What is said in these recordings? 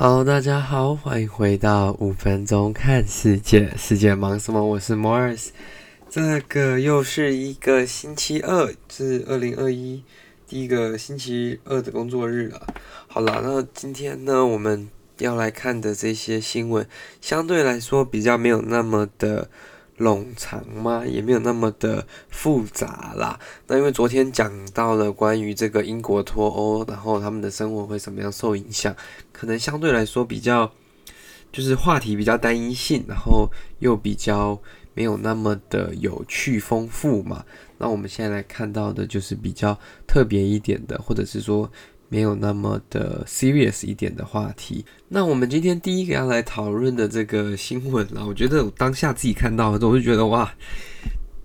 好，大家好，欢迎回到五分钟看世界，世界忙什么？我是 Morris，这个又是一个星期二，是二零二一第一个星期二的工作日了。好了，那今天呢，我们要来看的这些新闻，相对来说比较没有那么的。冗长吗？也没有那么的复杂啦。那因为昨天讲到了关于这个英国脱欧，然后他们的生活会怎么样受影响，可能相对来说比较就是话题比较单一性，然后又比较没有那么的有趣丰富嘛。那我们现在来看到的就是比较特别一点的，或者是说。没有那么的 serious 一点的话题。那我们今天第一个要来讨论的这个新闻啊，我觉得我当下自己看到的时候，我就觉得哇，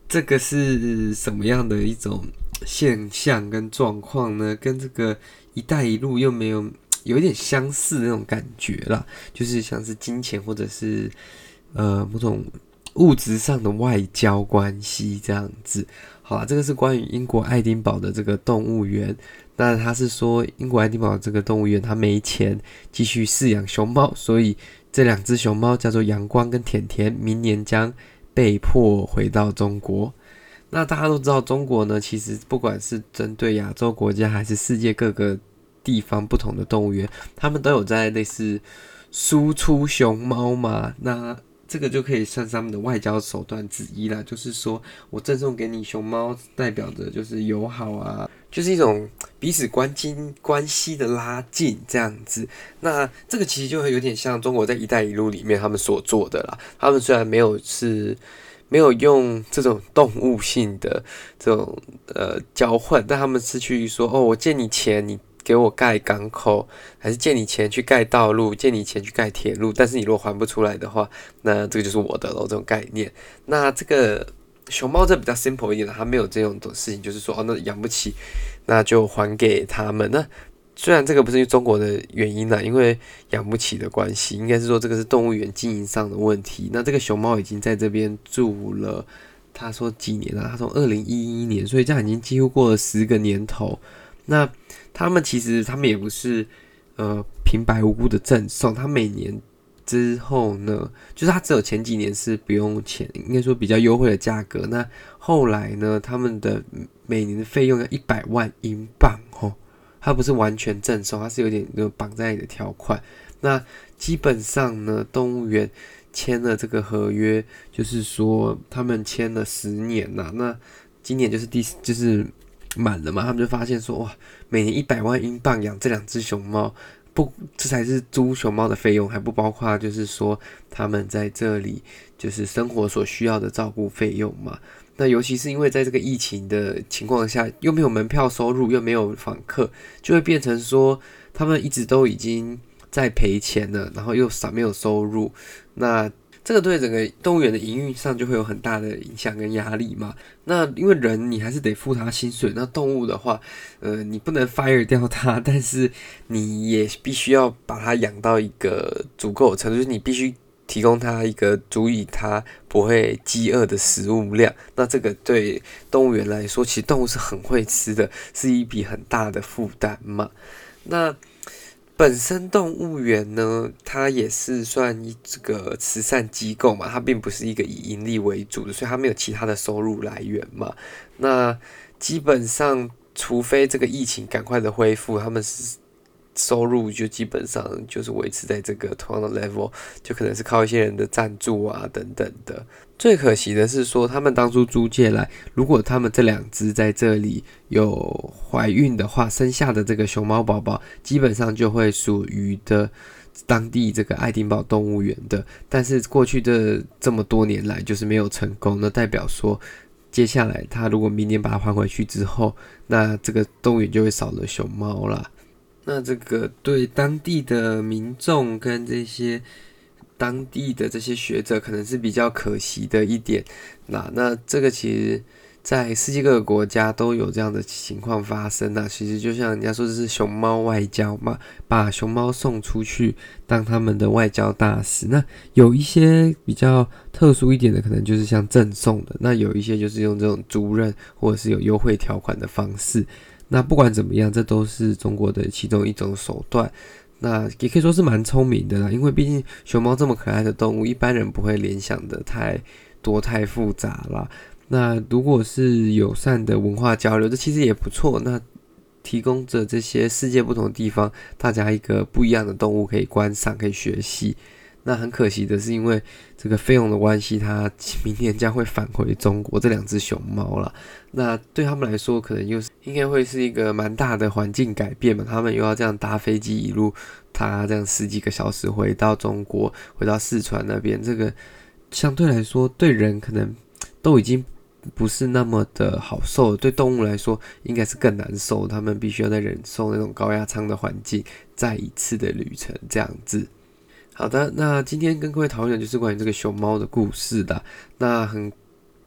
这个是什么样的一种现象跟状况呢？跟这个“一带一路”又没有有一点相似那种感觉啦，就是像是金钱或者是呃某种物质上的外交关系这样子。好啦，这个是关于英国爱丁堡的这个动物园。那他是说，英国爱丁堡这个动物园，他没钱继续饲养熊猫，所以这两只熊猫叫做阳光跟甜甜，明年将被迫回到中国。那大家都知道，中国呢，其实不管是针对亚洲国家，还是世界各个地方不同的动物园，他们都有在类似输出熊猫嘛。那这个就可以算是他们的外交手段之一啦，就是说我赠送给你熊猫，代表着就是友好啊，就是一种彼此关心关系的拉近这样子。那这个其实就会有点像中国在“一带一路”里面他们所做的啦。他们虽然没有是没有用这种动物性的这种呃交换，但他们是去说哦，我借你钱，你。给我盖港口，还是借你钱去盖道路，借你钱去盖铁路，但是你如果还不出来的话，那这个就是我的喽，这种概念。那这个熊猫这比较 simple 一点的，它没有这种的事情，就是说哦，那养不起，那就还给他们。那虽然这个不是因为中国的原因啦，因为养不起的关系，应该是说这个是动物园经营上的问题。那这个熊猫已经在这边住了，他说几年了？他从二零一一年，所以这样已经几乎过了十个年头。那他们其实，他们也不是呃平白无故的赠送，他每年之后呢，就是他只有前几年是不用钱，应该说比较优惠的价格。那后来呢，他们的每年的费用要一百万英镑哦，他不是完全赠送，他是有点有绑在你的条款。那基本上呢，动物园签了这个合约，就是说他们签了十年呐，那今年就是第就是。满了嘛，他们就发现说，哇，每年一百万英镑养这两只熊猫，不，这才是租熊猫的费用，还不包括就是说他们在这里就是生活所需要的照顾费用嘛。那尤其是因为在这个疫情的情况下，又没有门票收入，又没有访客，就会变成说他们一直都已经在赔钱了，然后又少没有收入，那。这个对整个动物园的营运上就会有很大的影响跟压力嘛。那因为人你还是得付他薪水，那动物的话，呃，你不能 fire 掉它，但是你也必须要把它养到一个足够的程度，就是你必须提供它一个足以它不会饥饿的食物量。那这个对动物园来说，其实动物是很会吃的，是一笔很大的负担嘛。那。本身动物园呢，它也是算一这个慈善机构嘛，它并不是一个以盈利为主的，所以它没有其他的收入来源嘛。那基本上，除非这个疫情赶快的恢复，他们是。收入就基本上就是维持在这个同样的 level，就可能是靠一些人的赞助啊等等的。最可惜的是说，他们当初租借来，如果他们这两只在这里有怀孕的话，生下的这个熊猫宝宝，基本上就会属于的当地这个爱丁堡动物园的。但是过去的这么多年来，就是没有成功，那代表说，接下来他如果明年把它还回去之后，那这个动物园就会少了熊猫了。那这个对当地的民众跟这些当地的这些学者可能是比较可惜的一点。那那这个其实，在世界各个国家都有这样的情况发生。那其实就像人家说，这是熊猫外交嘛，把熊猫送出去当他们的外交大使。那有一些比较特殊一点的，可能就是像赠送的；那有一些就是用这种租赁或者是有优惠条款的方式。那不管怎么样，这都是中国的其中一种手段。那也可以说是蛮聪明的啦，因为毕竟熊猫这么可爱的动物，一般人不会联想的太多太复杂啦。那如果是友善的文化交流，这其实也不错。那提供着这些世界不同的地方，大家一个不一样的动物可以观赏，可以学习。那很可惜的是，因为这个费用的关系，它明年将会返回中国这两只熊猫了。那对他们来说，可能又是应该会是一个蛮大的环境改变嘛。他们又要这样搭飞机一路，他这样十几个小时回到中国，回到四川那边，这个相对来说对人可能都已经不是那么的好受，对动物来说应该是更难受。他们必须要在忍受那种高压舱的环境，再一次的旅程这样子。好的，那今天跟各位讨论的就是关于这个熊猫的故事的。那很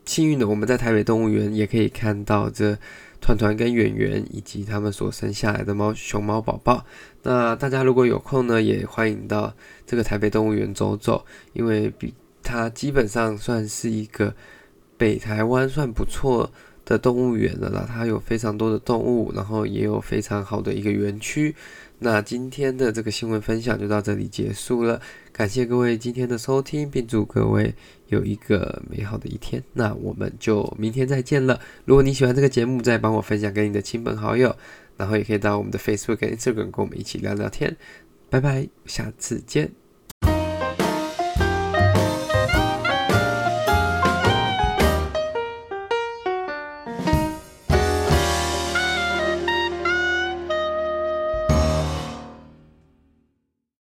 幸运的，我们在台北动物园也可以看到这团团跟圆圆以及他们所生下来的猫熊猫宝宝。那大家如果有空呢，也欢迎到这个台北动物园走走，因为比它基本上算是一个北台湾算不错的动物园了啦。它有非常多的动物，然后也有非常好的一个园区。那今天的这个新闻分享就到这里结束了，感谢各位今天的收听，并祝各位有一个美好的一天。那我们就明天再见了。如果你喜欢这个节目，再帮我分享给你的亲朋好友，然后也可以到我们的 Facebook 跟 Instagram 跟我们一起聊聊天。拜拜，下次见。